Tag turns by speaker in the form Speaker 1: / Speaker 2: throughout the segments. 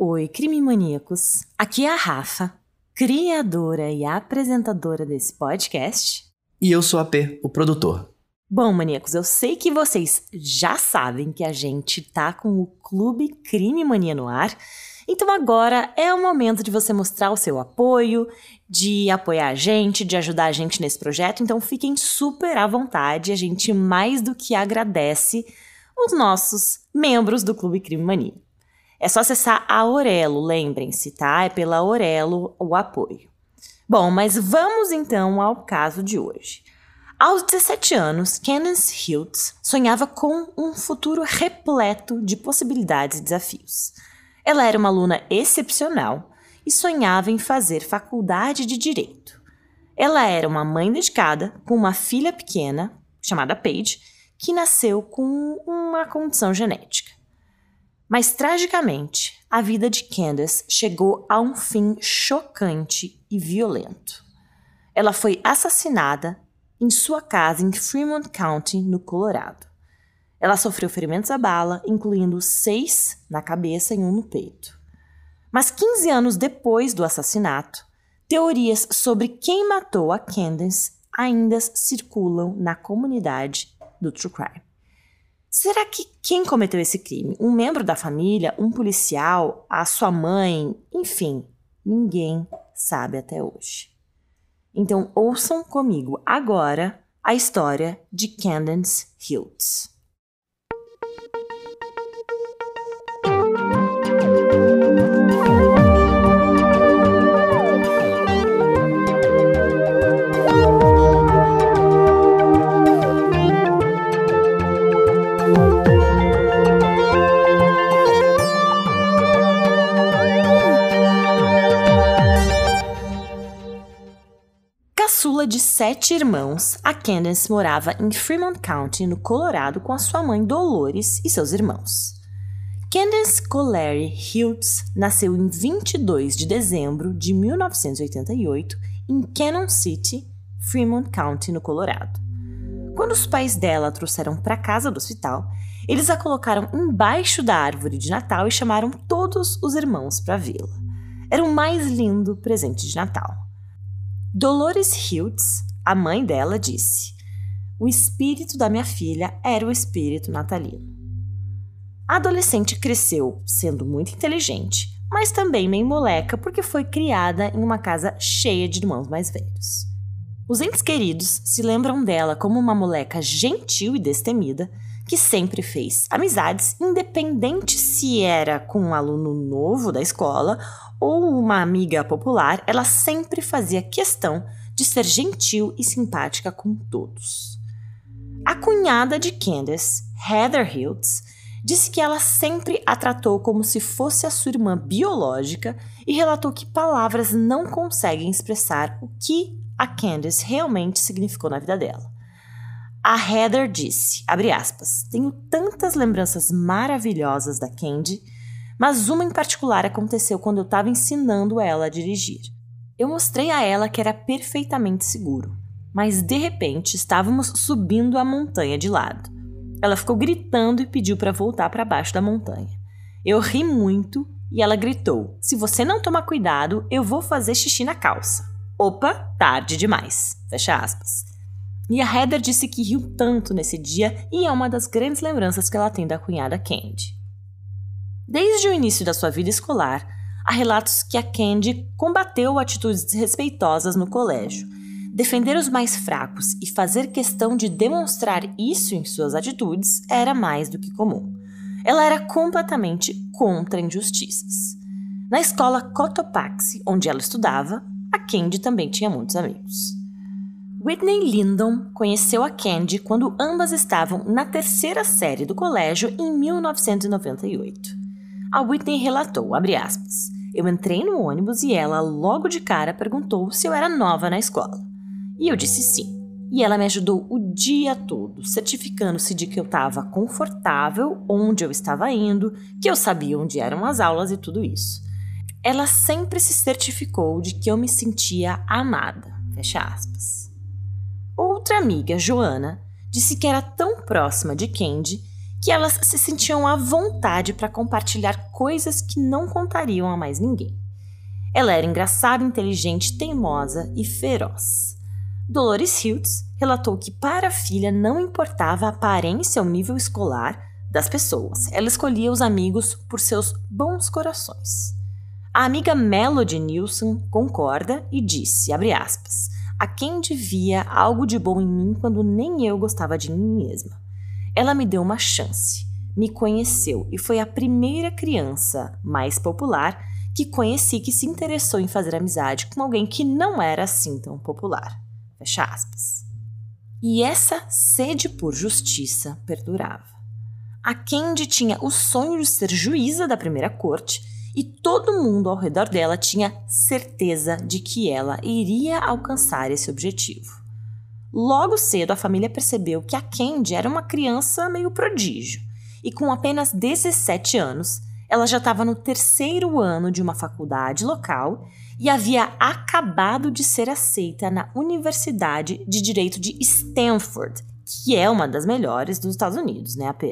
Speaker 1: Oi, crime maníacos. Aqui é a Rafa, criadora e apresentadora desse podcast.
Speaker 2: E eu sou a P, o produtor.
Speaker 1: Bom, maníacos, eu sei que vocês já sabem que a gente tá com o Clube Crime Mania no ar. Então agora é o momento de você mostrar o seu apoio, de apoiar a gente, de ajudar a gente nesse projeto. Então fiquem super à vontade, a gente mais do que agradece os nossos membros do Clube Crime Mania. É só acessar a Aurelo, lembrem-se, tá? É pela Aurelo o apoio. Bom, mas vamos então ao caso de hoje. Aos 17 anos, Candace Hiltz sonhava com um futuro repleto de possibilidades e desafios. Ela era uma aluna excepcional e sonhava em fazer faculdade de direito. Ela era uma mãe dedicada com uma filha pequena, chamada Paige, que nasceu com uma condição genética. Mas tragicamente, a vida de Candace chegou a um fim chocante e violento. Ela foi assassinada em sua casa em Fremont County, no Colorado. Ela sofreu ferimentos à bala, incluindo seis na cabeça e um no peito. Mas 15 anos depois do assassinato, teorias sobre quem matou a Candace ainda circulam na comunidade do True Crime. Será que quem cometeu esse crime? Um membro da família? Um policial? A sua mãe? Enfim, ninguém sabe até hoje. Então ouçam comigo agora a história de Candace Hiltz. Sete irmãos, a Candace morava em Fremont County, no Colorado, com a sua mãe Dolores e seus irmãos. Candace Colery Hiltz nasceu em 22 de dezembro de 1988 em Cannon City, Fremont County, no Colorado. Quando os pais dela a trouxeram para casa do hospital, eles a colocaram embaixo da árvore de Natal e chamaram todos os irmãos para vê-la. Era o mais lindo presente de Natal. Dolores Hiltz, a mãe dela, disse: O espírito da minha filha era o espírito natalino. A adolescente cresceu sendo muito inteligente, mas também meio moleca porque foi criada em uma casa cheia de irmãos mais velhos. Os entes queridos se lembram dela como uma moleca gentil e destemida que sempre fez amizades, independente se era com um aluno novo da escola ou uma amiga popular, ela sempre fazia questão de ser gentil e simpática com todos. A cunhada de Candace, Heather Hiltz, disse que ela sempre a tratou como se fosse a sua irmã biológica e relatou que palavras não conseguem expressar o que a Candace realmente significou na vida dela. A Heather disse, aspas, tenho tantas lembranças maravilhosas da Candy mas uma em particular aconteceu quando eu estava ensinando ela a dirigir. Eu mostrei a ela que era perfeitamente seguro, mas de repente estávamos subindo a montanha de lado. Ela ficou gritando e pediu para voltar para baixo da montanha. Eu ri muito e ela gritou: Se você não tomar cuidado, eu vou fazer xixi na calça. Opa, tarde demais. Fecha aspas. E a Heather disse que riu tanto nesse dia e é uma das grandes lembranças que ela tem da cunhada Candy. Desde o início da sua vida escolar, há relatos que a Candy combateu atitudes desrespeitosas no colégio. Defender os mais fracos e fazer questão de demonstrar isso em suas atitudes era mais do que comum. Ela era completamente contra injustiças. Na escola Cotopaxi, onde ela estudava, a Candy também tinha muitos amigos. Whitney Lindon conheceu a Candy quando ambas estavam na terceira série do colégio em 1998. A Whitney relatou, aspas, eu entrei no ônibus e ela, logo de cara, perguntou se eu era nova na escola. E eu disse sim. E ela me ajudou o dia todo, certificando-se de que eu estava confortável, onde eu estava indo, que eu sabia onde eram as aulas e tudo isso. Ela sempre se certificou de que eu me sentia amada. Fecha aspas. Outra amiga, Joana, disse que era tão próxima de Candy que elas se sentiam à vontade para compartilhar coisas que não contariam a mais ninguém. Ela era engraçada, inteligente, teimosa e feroz. Dolores Hiltz relatou que para a filha não importava a aparência ou nível escolar das pessoas, ela escolhia os amigos por seus bons corações. A amiga Melody Nilsson concorda e disse, aspas, a quem devia algo de bom em mim quando nem eu gostava de mim mesma. Ela me deu uma chance, me conheceu e foi a primeira criança mais popular que conheci que se interessou em fazer amizade com alguém que não era assim tão popular. Fecha aspas. E essa sede por justiça perdurava. A Candy tinha o sonho de ser juíza da primeira corte e todo mundo ao redor dela tinha certeza de que ela iria alcançar esse objetivo. Logo cedo, a família percebeu que a Candy era uma criança meio prodígio e, com apenas 17 anos, ela já estava no terceiro ano de uma faculdade local e havia acabado de ser aceita na Universidade de Direito de Stanford, que é uma das melhores dos Estados Unidos, né, AP?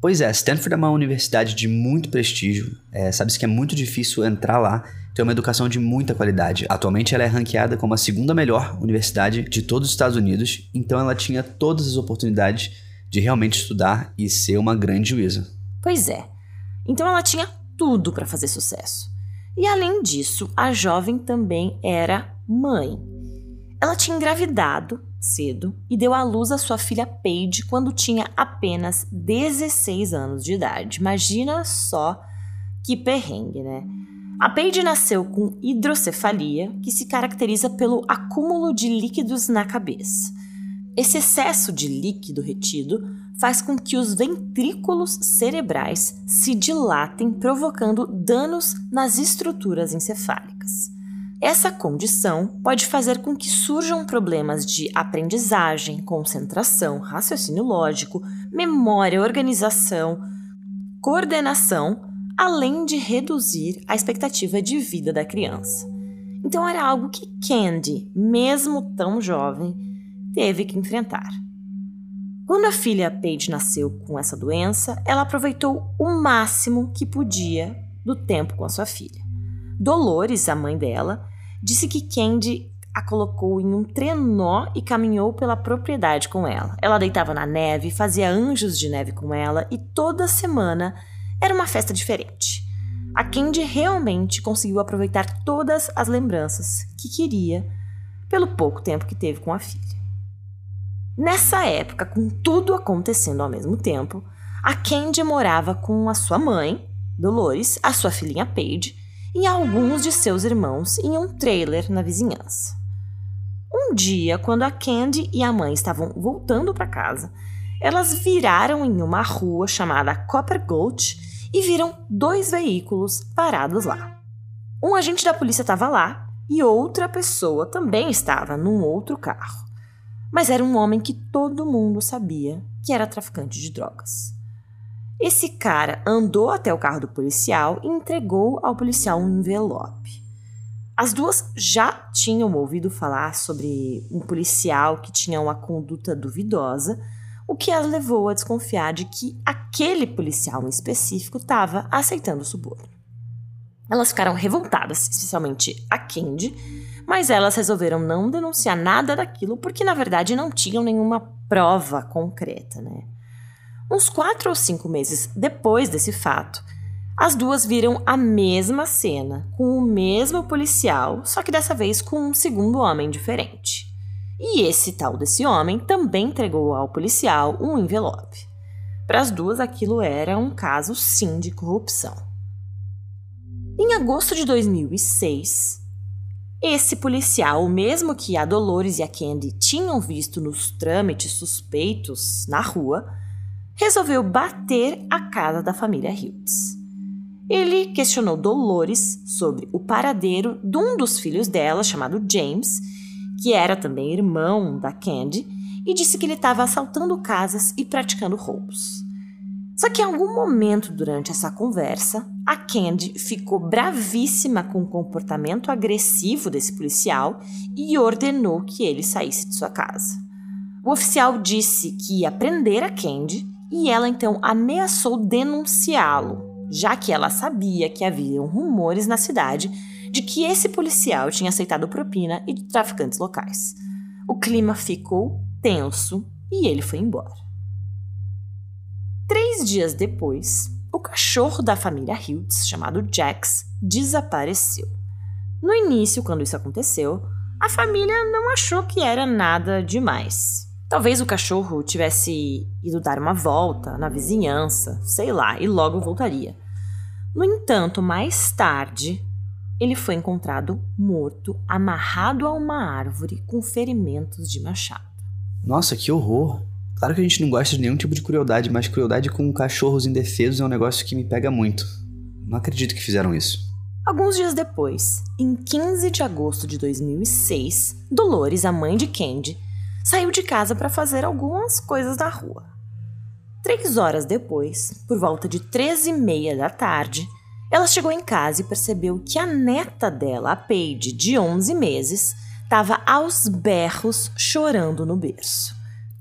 Speaker 2: Pois é, Stanford é uma universidade de muito prestígio. É, Sabe-se que é muito difícil entrar lá, ter uma educação de muita qualidade. Atualmente ela é ranqueada como a segunda melhor universidade de todos os Estados Unidos, então ela tinha todas as oportunidades de realmente estudar e ser uma grande juíza.
Speaker 1: Pois é. Então ela tinha tudo para fazer sucesso. E além disso, a jovem também era mãe. Ela tinha engravidado cedo e deu à luz a sua filha Paige quando tinha apenas 16 anos de idade. Imagina só que perrengue, né? A Paige nasceu com hidrocefalia, que se caracteriza pelo acúmulo de líquidos na cabeça. Esse excesso de líquido retido faz com que os ventrículos cerebrais se dilatem, provocando danos nas estruturas encefálicas. Essa condição pode fazer com que surjam problemas de aprendizagem, concentração, raciocínio lógico, memória, organização, coordenação, além de reduzir a expectativa de vida da criança. Então era algo que Candy, mesmo tão jovem, teve que enfrentar. Quando a filha Paige nasceu com essa doença, ela aproveitou o máximo que podia do tempo com a sua filha. Dolores, a mãe dela, disse que Candy a colocou em um trenó e caminhou pela propriedade com ela. Ela deitava na neve, fazia anjos de neve com ela e toda semana era uma festa diferente. A Candy realmente conseguiu aproveitar todas as lembranças que queria pelo pouco tempo que teve com a filha. Nessa época, com tudo acontecendo ao mesmo tempo, a Candy morava com a sua mãe, Dolores, a sua filhinha Paige e alguns de seus irmãos em um trailer na vizinhança. Um dia, quando a Candy e a mãe estavam voltando para casa, elas viraram em uma rua chamada Copper Gulch e viram dois veículos parados lá. Um agente da polícia estava lá e outra pessoa também estava num outro carro. Mas era um homem que todo mundo sabia que era traficante de drogas. Esse cara andou até o carro do policial e entregou ao policial um envelope. As duas já tinham ouvido falar sobre um policial que tinha uma conduta duvidosa, o que as levou a desconfiar de que aquele policial em específico estava aceitando o suborno. Elas ficaram revoltadas, especialmente a Candy, mas elas resolveram não denunciar nada daquilo porque, na verdade, não tinham nenhuma prova concreta, né? Uns quatro ou cinco meses depois desse fato, as duas viram a mesma cena, com o mesmo policial, só que dessa vez com um segundo homem diferente. E esse tal desse homem também entregou ao policial um envelope. Para as duas, aquilo era um caso sim de corrupção. Em agosto de 2006, esse policial, o mesmo que a Dolores e a Candy tinham visto nos trâmites suspeitos na rua, resolveu bater a casa da família Hiltz. Ele questionou Dolores sobre o paradeiro de um dos filhos dela, chamado James, que era também irmão da Candy, e disse que ele estava assaltando casas e praticando roubos. Só que em algum momento durante essa conversa, a Candy ficou bravíssima com o comportamento agressivo desse policial e ordenou que ele saísse de sua casa. O oficial disse que ia prender a Candy e ela então ameaçou denunciá-lo, já que ela sabia que haviam rumores na cidade de que esse policial tinha aceitado propina e de traficantes locais. O clima ficou tenso e ele foi embora. Três dias depois, o cachorro da família Hiltz, chamado Jax, desapareceu. No início, quando isso aconteceu, a família não achou que era nada demais. Talvez o cachorro tivesse ido dar uma volta na vizinhança, sei lá, e logo voltaria. No entanto, mais tarde, ele foi encontrado morto, amarrado a uma árvore com ferimentos de machado.
Speaker 2: Nossa, que horror! Claro que a gente não gosta de nenhum tipo de crueldade, mas crueldade com cachorros indefesos é um negócio que me pega muito. Não acredito que fizeram isso.
Speaker 1: Alguns dias depois, em 15 de agosto de 2006, Dolores, a mãe de Candy, saiu de casa para fazer algumas coisas na rua. Três horas depois, por volta de 13 e meia da tarde, ela chegou em casa e percebeu que a neta dela, a Paige, de 11 meses, estava aos berros chorando no berço.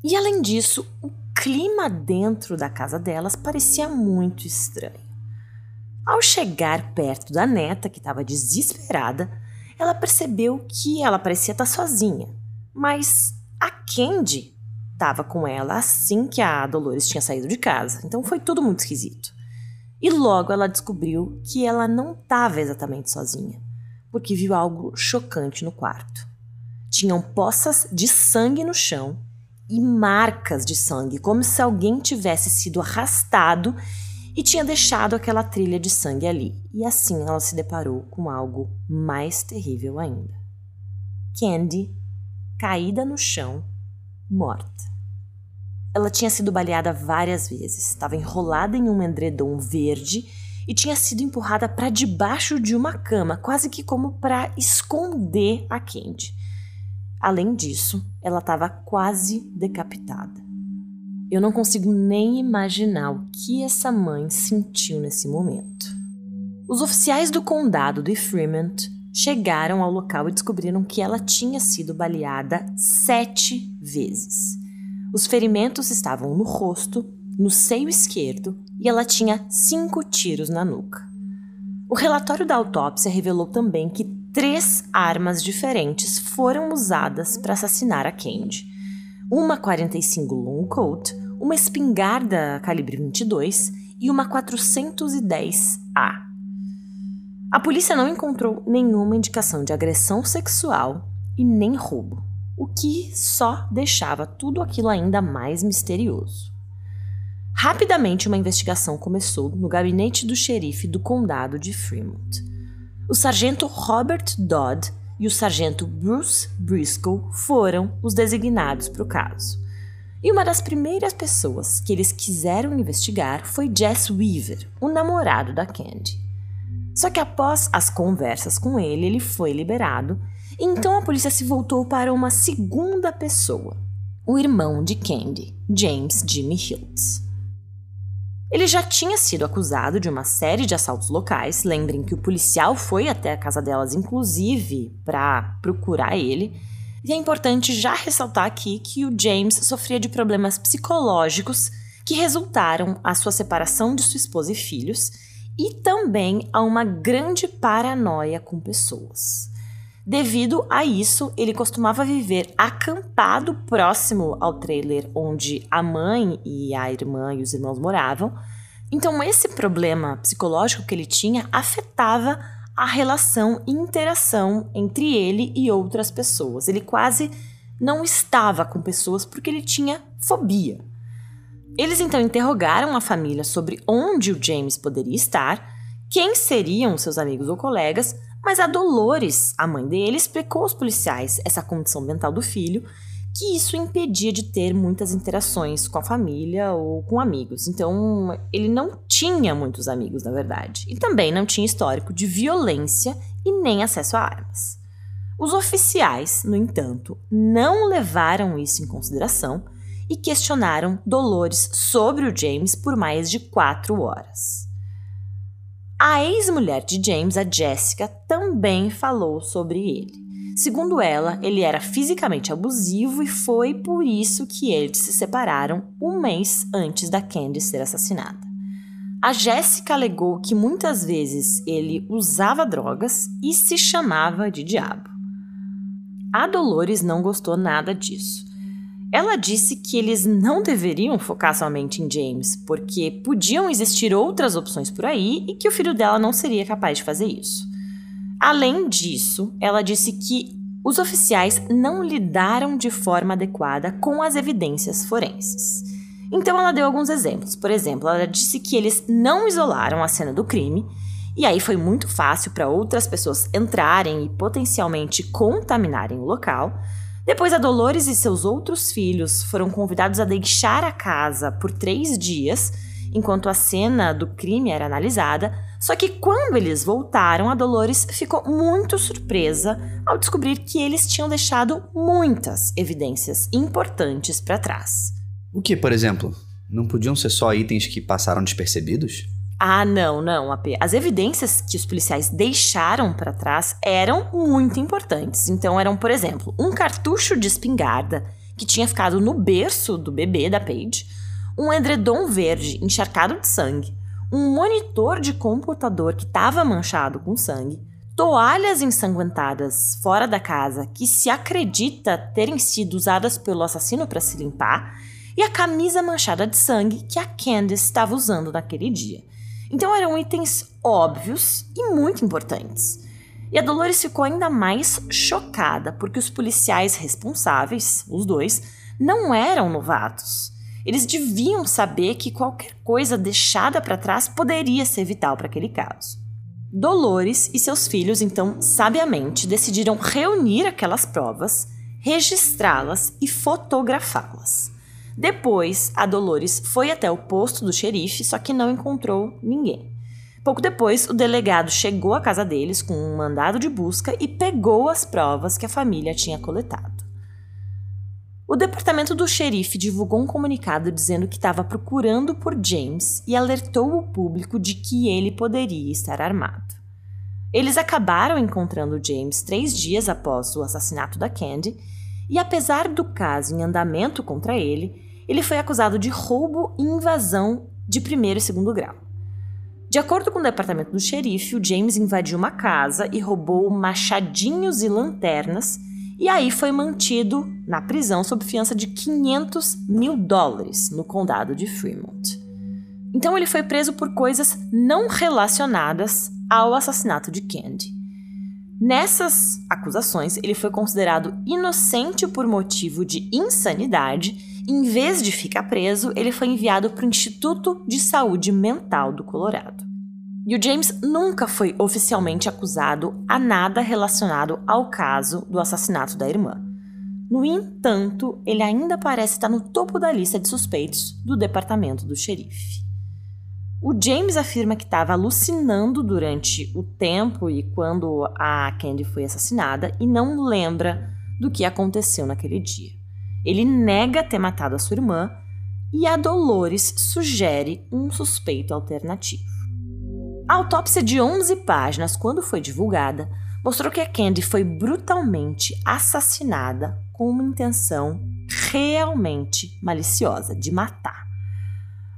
Speaker 1: E além disso, o clima dentro da casa delas parecia muito estranho. Ao chegar perto da neta, que estava desesperada, ela percebeu que ela parecia estar sozinha, mas a Candy estava com ela assim que a Dolores tinha saído de casa, então foi tudo muito esquisito. E logo ela descobriu que ela não estava exatamente sozinha, porque viu algo chocante no quarto. Tinham poças de sangue no chão e marcas de sangue, como se alguém tivesse sido arrastado e tinha deixado aquela trilha de sangue ali. E assim ela se deparou com algo mais terrível ainda. Candy, caída no chão, morta. Ela tinha sido baleada várias vezes, estava enrolada em um endredom verde e tinha sido empurrada para debaixo de uma cama, quase que como para esconder a Candy. Além disso, ela estava quase decapitada. Eu não consigo nem imaginar o que essa mãe sentiu nesse momento. Os oficiais do condado de Fremont chegaram ao local e descobriram que ela tinha sido baleada sete vezes. Os ferimentos estavam no rosto, no seio esquerdo e ela tinha cinco tiros na nuca. O relatório da autópsia revelou também que três armas diferentes foram usadas para assassinar a Candy: uma 45 Long Colt, uma espingarda calibre 22 e uma 410A. A polícia não encontrou nenhuma indicação de agressão sexual e nem roubo o que só deixava tudo aquilo ainda mais misterioso. Rapidamente, uma investigação começou no gabinete do xerife do condado de Fremont. O sargento Robert Dodd e o sargento Bruce Briscoe foram os designados para o caso. E uma das primeiras pessoas que eles quiseram investigar foi Jess Weaver, o namorado da Candy. Só que após as conversas com ele, ele foi liberado então a polícia se voltou para uma segunda pessoa, o irmão de Candy, James Jimmy Hiltz. Ele já tinha sido acusado de uma série de assaltos locais. Lembrem que o policial foi até a casa delas, inclusive, para procurar ele. E é importante já ressaltar aqui que o James sofria de problemas psicológicos que resultaram a sua separação de sua esposa e filhos e também a uma grande paranoia com pessoas. Devido a isso, ele costumava viver acampado próximo ao trailer onde a mãe e a irmã e os irmãos moravam. Então, esse problema psicológico que ele tinha afetava a relação e interação entre ele e outras pessoas. Ele quase não estava com pessoas porque ele tinha fobia. Eles então interrogaram a família sobre onde o James poderia estar, quem seriam seus amigos ou colegas, mas a Dolores, a mãe dele, explicou aos policiais essa condição mental do filho, que isso impedia de ter muitas interações com a família ou com amigos. Então, ele não tinha muitos amigos, na verdade. E também não tinha histórico de violência e nem acesso a armas. Os oficiais, no entanto, não levaram isso em consideração e questionaram Dolores sobre o James por mais de quatro horas. A ex-mulher de James, a Jessica, também falou sobre ele. Segundo ela, ele era fisicamente abusivo e foi por isso que eles se separaram um mês antes da Candy ser assassinada. A Jéssica alegou que muitas vezes ele usava drogas e se chamava de diabo. A Dolores não gostou nada disso. Ela disse que eles não deveriam focar somente em James, porque podiam existir outras opções por aí e que o filho dela não seria capaz de fazer isso. Além disso, ela disse que os oficiais não lidaram de forma adequada com as evidências forenses. Então ela deu alguns exemplos. Por exemplo, ela disse que eles não isolaram a cena do crime, e aí foi muito fácil para outras pessoas entrarem e potencialmente contaminarem o local. Depois, a Dolores e seus outros filhos foram convidados a deixar a casa por três dias enquanto a cena do crime era analisada. Só que quando eles voltaram, a Dolores ficou muito surpresa ao descobrir que eles tinham deixado muitas evidências importantes para trás.
Speaker 2: O que, por exemplo? Não podiam ser só itens que passaram despercebidos?
Speaker 1: Ah, não, não, AP. As evidências que os policiais deixaram para trás eram muito importantes. Então, eram, por exemplo, um cartucho de espingarda que tinha ficado no berço do bebê da Paige, um edredom verde encharcado de sangue, um monitor de computador que estava manchado com sangue, toalhas ensanguentadas fora da casa que se acredita terem sido usadas pelo assassino para se limpar e a camisa manchada de sangue que a Candice estava usando naquele dia. Então eram itens óbvios e muito importantes. E a Dolores ficou ainda mais chocada porque os policiais responsáveis, os dois, não eram novatos. Eles deviam saber que qualquer coisa deixada para trás poderia ser vital para aquele caso. Dolores e seus filhos, então, sabiamente decidiram reunir aquelas provas, registrá-las e fotografá-las. Depois, a Dolores foi até o posto do xerife, só que não encontrou ninguém. Pouco depois, o delegado chegou à casa deles com um mandado de busca e pegou as provas que a família tinha coletado. O departamento do xerife divulgou um comunicado dizendo que estava procurando por James e alertou o público de que ele poderia estar armado. Eles acabaram encontrando James três dias após o assassinato da Candy, e apesar do caso em andamento contra ele, ele foi acusado de roubo e invasão de primeiro e segundo grau. De acordo com o departamento do xerife, o James invadiu uma casa e roubou machadinhos e lanternas e aí foi mantido na prisão sob fiança de 500 mil dólares no condado de Fremont. Então ele foi preso por coisas não relacionadas ao assassinato de Candy. Nessas acusações, ele foi considerado inocente por motivo de insanidade. Em vez de ficar preso, ele foi enviado para o Instituto de Saúde Mental do Colorado. E o James nunca foi oficialmente acusado a nada relacionado ao caso do assassinato da irmã. No entanto, ele ainda parece estar no topo da lista de suspeitos do departamento do xerife. O James afirma que estava alucinando durante o tempo e quando a Candy foi assassinada e não lembra do que aconteceu naquele dia. Ele nega ter matado a sua irmã e a Dolores sugere um suspeito alternativo. A autópsia de 11 páginas, quando foi divulgada, mostrou que a Candy foi brutalmente assassinada com uma intenção realmente maliciosa de matar.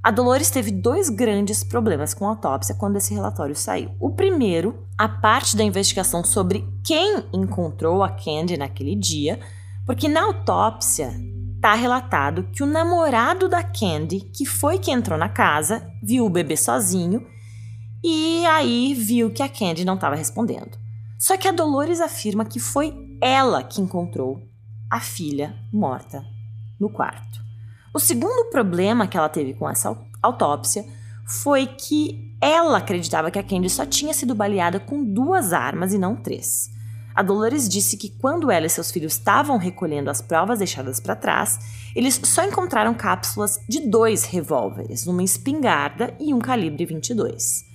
Speaker 1: A Dolores teve dois grandes problemas com a autópsia quando esse relatório saiu. O primeiro, a parte da investigação sobre quem encontrou a Candy naquele dia, porque na autópsia está relatado que o namorado da Candy, que foi que entrou na casa, viu o bebê sozinho e aí viu que a Candy não estava respondendo. Só que a Dolores afirma que foi ela que encontrou a filha morta no quarto. O segundo problema que ela teve com essa autópsia foi que ela acreditava que a Candy só tinha sido baleada com duas armas e não três. A Dolores disse que quando ela e seus filhos estavam recolhendo as provas deixadas para trás, eles só encontraram cápsulas de dois revólveres, uma espingarda e um calibre 22.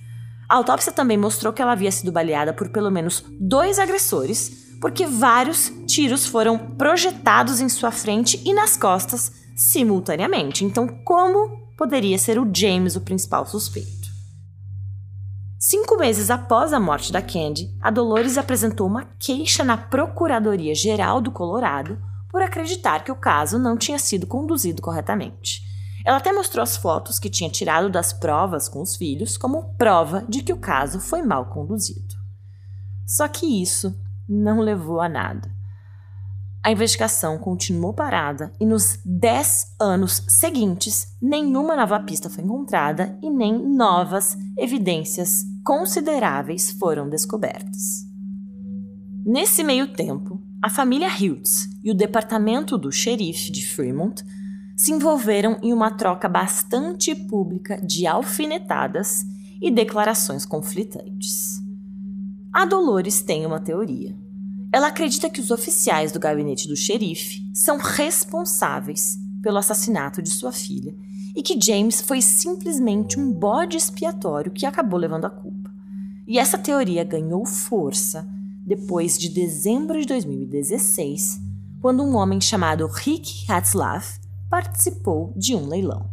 Speaker 1: A autópsia também mostrou que ela havia sido baleada por pelo menos dois agressores, porque vários tiros foram projetados em sua frente e nas costas simultaneamente. Então, como poderia ser o James o principal suspeito? Cinco meses após a morte da Candy, a Dolores apresentou uma queixa na Procuradoria Geral do Colorado por acreditar que o caso não tinha sido conduzido corretamente. Ela até mostrou as fotos que tinha tirado das provas com os filhos como prova de que o caso foi mal conduzido. Só que isso não levou a nada. A investigação continuou parada e nos 10 anos seguintes, nenhuma nova pista foi encontrada e nem novas evidências consideráveis foram descobertas. Nesse meio tempo, a família Hughes e o departamento do xerife de Fremont se envolveram em uma troca bastante pública de alfinetadas e declarações conflitantes. A Dolores tem uma teoria. Ela acredita que os oficiais do gabinete do xerife são responsáveis pelo assassinato de sua filha e que James foi simplesmente um bode expiatório que acabou levando a culpa. E essa teoria ganhou força depois de dezembro de 2016, quando um homem chamado Rick Hatzlaff participou de um leilão.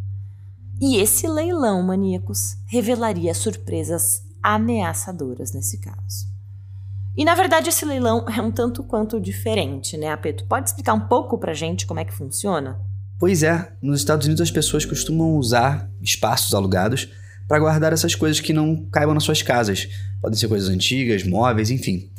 Speaker 1: E esse leilão, maníacos, revelaria surpresas ameaçadoras nesse caso. E na verdade esse leilão é um tanto quanto diferente, né, Apeto? Pode explicar um pouco pra gente como é que funciona?
Speaker 2: Pois é, nos Estados Unidos as pessoas costumam usar espaços alugados para guardar essas coisas que não caibam nas suas casas. Podem ser coisas antigas, móveis, enfim.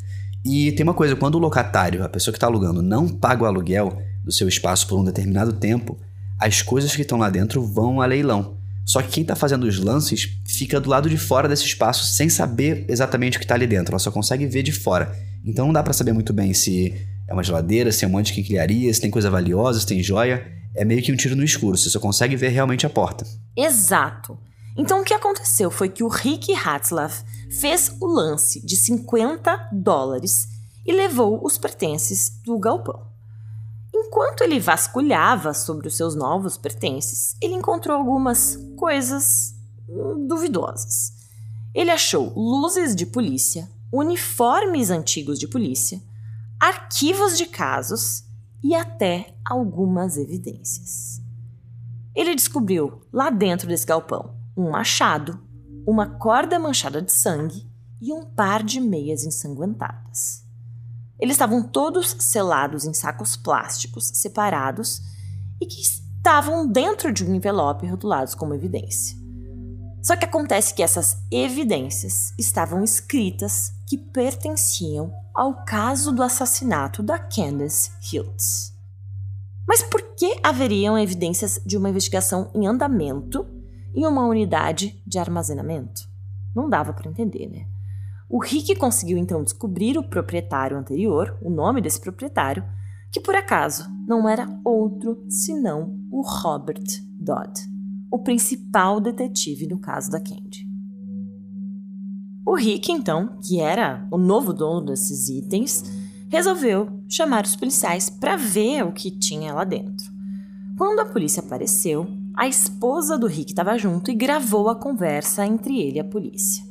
Speaker 2: E tem uma coisa, quando o locatário, a pessoa que está alugando, não paga o aluguel do seu espaço por um determinado tempo, as coisas que estão lá dentro vão a leilão. Só que quem está fazendo os lances fica do lado de fora desse espaço sem saber exatamente o que está ali dentro. Ela só consegue ver de fora. Então não dá para saber muito bem se é uma geladeira, se é um monte de quinquilharia, se tem coisa valiosa, se tem joia. É meio que um tiro no escuro. Você só consegue ver realmente a porta.
Speaker 1: Exato. Então o que aconteceu foi que o Rick Hatzlaff fez o lance de 50 dólares e levou os pertences do galpão. Enquanto ele vasculhava sobre os seus novos pertences, ele encontrou algumas coisas hum, duvidosas. Ele achou luzes de polícia, uniformes antigos de polícia, arquivos de casos e até algumas evidências. Ele descobriu lá dentro desse galpão um machado, uma corda manchada de sangue e um par de meias ensanguentadas. Eles estavam todos selados em sacos plásticos separados e que estavam dentro de um envelope rotulados como evidência. Só que acontece que essas evidências estavam escritas que pertenciam ao caso do assassinato da Candace Hiltz. Mas por que haveriam evidências de uma investigação em andamento em uma unidade de armazenamento? Não dava para entender, né? O Rick conseguiu então descobrir o proprietário anterior, o nome desse proprietário, que por acaso não era outro senão o Robert Dodd, o principal detetive no caso da Candy. O Rick, então, que era o novo dono desses itens, resolveu chamar os policiais para ver o que tinha lá dentro. Quando a polícia apareceu, a esposa do Rick estava junto e gravou a conversa entre ele e a polícia.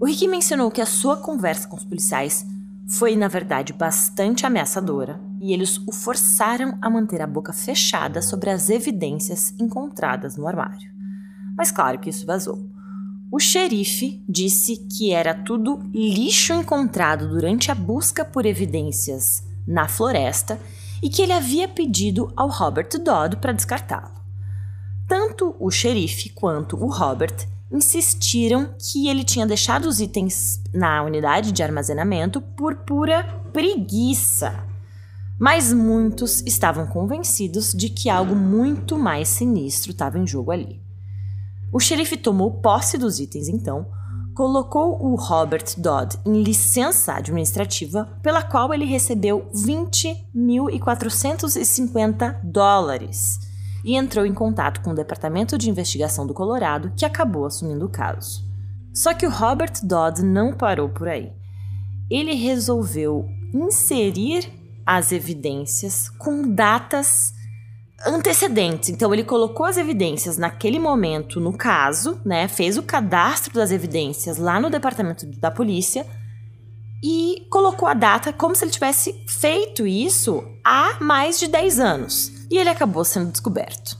Speaker 1: O Rick mencionou que a sua conversa com os policiais foi, na verdade, bastante ameaçadora e eles o forçaram a manter a boca fechada sobre as evidências encontradas no armário. Mas claro que isso vazou. O xerife disse que era tudo lixo encontrado durante a busca por evidências na floresta e que ele havia pedido ao Robert Dodd para descartá-lo. Tanto o xerife quanto o Robert insistiram que ele tinha deixado os itens na unidade de armazenamento por pura preguiça. Mas muitos estavam convencidos de que algo muito mais sinistro estava em jogo ali. O xerife tomou posse dos itens então, colocou o Robert Dodd em licença administrativa, pela qual ele recebeu 20.450 dólares e entrou em contato com o Departamento de Investigação do Colorado, que acabou assumindo o caso. Só que o Robert Dodd não parou por aí. Ele resolveu inserir as evidências com datas antecedentes. Então ele colocou as evidências naquele momento no caso, né? Fez o cadastro das evidências lá no departamento da polícia e colocou a data como se ele tivesse feito isso há mais de 10 anos e ele acabou sendo descoberto.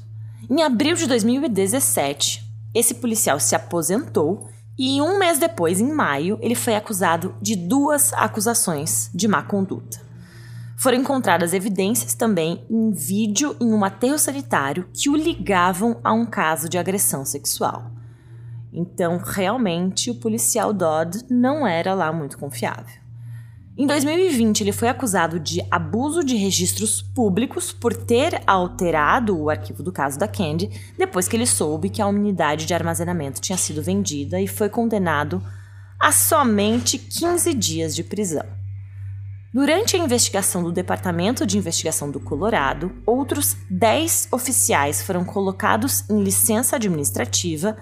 Speaker 1: Em abril de 2017, esse policial se aposentou E um mês depois, em maio, ele foi acusado de duas acusações de má conduta. Foram encontradas evidências também em vídeo em um aterro sanitário que o ligavam a um caso de agressão sexual. Então, realmente, o policial Dodd não era lá muito confiável. Em 2020, ele foi acusado de abuso de registros públicos por ter alterado o arquivo do caso da Candy depois que ele soube que a unidade de armazenamento tinha sido vendida e foi condenado a somente 15 dias de prisão. Durante a investigação do Departamento de Investigação do Colorado, outros 10 oficiais foram colocados em licença administrativa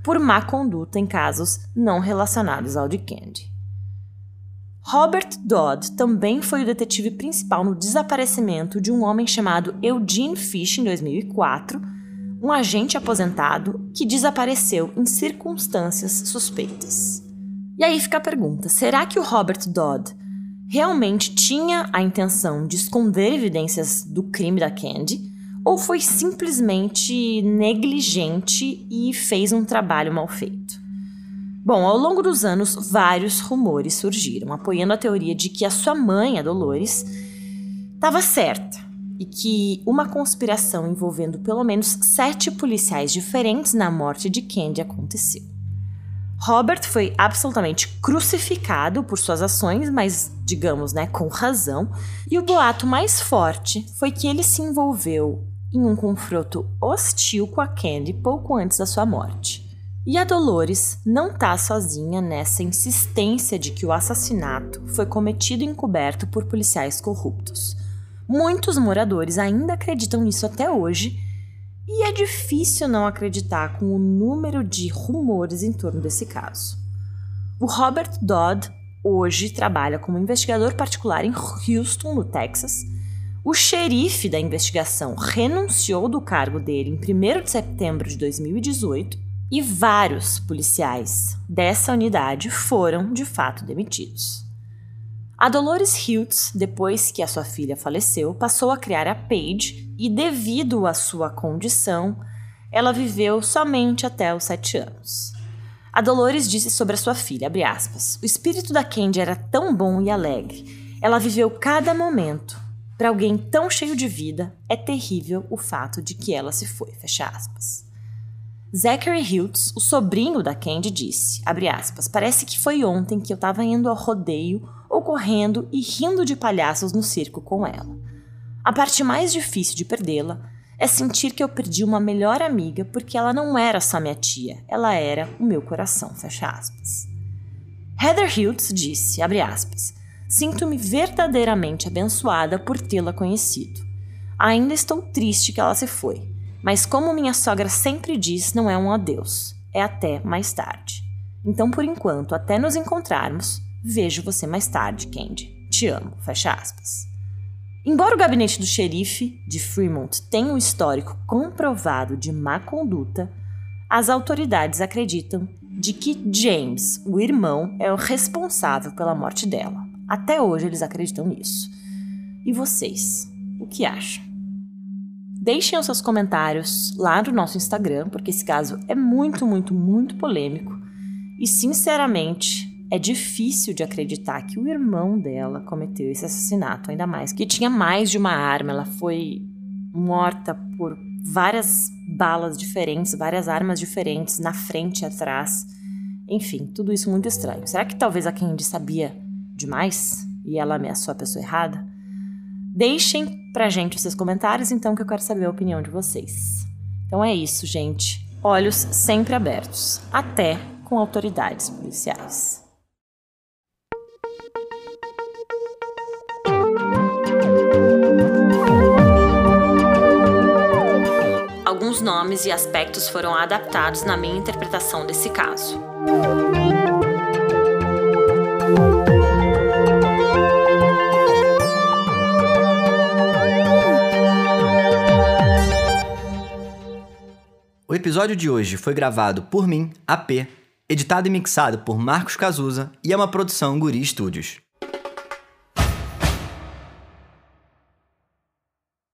Speaker 1: por má conduta em casos não relacionados ao de Candy. Robert Dodd também foi o detetive principal no desaparecimento de um homem chamado Eugene Fish em 2004, um agente aposentado que desapareceu em circunstâncias suspeitas. E aí fica a pergunta: será que o Robert Dodd realmente tinha a intenção de esconder evidências do crime da Candy ou foi simplesmente negligente e fez um trabalho mal feito? Bom, ao longo dos anos, vários rumores surgiram apoiando a teoria de que a sua mãe, a Dolores, estava certa e que uma conspiração envolvendo pelo menos sete policiais diferentes na morte de Candy aconteceu. Robert foi absolutamente crucificado por suas ações, mas digamos, né, com razão. E o boato mais forte foi que ele se envolveu em um confronto hostil com a Candy pouco antes da sua morte. E a Dolores não tá sozinha nessa insistência de que o assassinato foi cometido encoberto por policiais corruptos. Muitos moradores ainda acreditam nisso até hoje e é difícil não acreditar com o número de rumores em torno desse caso. O Robert Dodd hoje trabalha como investigador particular em Houston, no Texas. O xerife da investigação renunciou do cargo dele em 1 de setembro de 2018 e vários policiais dessa unidade foram de fato demitidos. A Dolores Hughes, depois que a sua filha faleceu, passou a criar a Paige e, devido à sua condição, ela viveu somente até os sete anos. A Dolores disse sobre a sua filha, aspas, o espírito da Candy era tão bom e alegre. Ela viveu cada momento. Para alguém tão cheio de vida, é terrível o fato de que ela se foi, fecha aspas. Zachary Hiltz, o sobrinho da Candy, disse, aspas, parece que foi ontem que eu estava indo ao rodeio ou correndo e rindo de palhaços no circo com ela. A parte mais difícil de perdê-la é sentir que eu perdi uma melhor amiga porque ela não era só minha tia, ela era o meu coração, fecha aspas. Heather Hiltz disse, aspas, sinto-me verdadeiramente abençoada por tê-la conhecido. Ainda estou triste que ela se foi, mas como minha sogra sempre diz, não é um adeus, é até mais tarde. Então, por enquanto, até nos encontrarmos, Vejo você mais tarde, Candy. Te amo. Fecha aspas. Embora o gabinete do xerife de Fremont tenha um histórico comprovado de má conduta, as autoridades acreditam de que James, o irmão, é o responsável pela morte dela. Até hoje eles acreditam nisso. E vocês, o que acham? Deixem os seus comentários lá no nosso Instagram, porque esse caso é muito, muito, muito polêmico. E sinceramente, é difícil de acreditar que o irmão dela cometeu esse assassinato, ainda mais que tinha mais de uma arma. Ela foi morta por várias balas diferentes, várias armas diferentes na frente e atrás. Enfim, tudo isso muito estranho. Será que talvez a Candy sabia demais e ela ameaçou a pessoa errada? Deixem pra gente os seus comentários, então, que eu quero saber a opinião de vocês. Então é isso, gente. Olhos sempre abertos, até com autoridades policiais. alguns nomes e aspectos foram adaptados na minha interpretação desse caso.
Speaker 2: O episódio de hoje foi gravado por mim, AP, editado e mixado por Marcos Cazuza e é uma produção Guri Studios.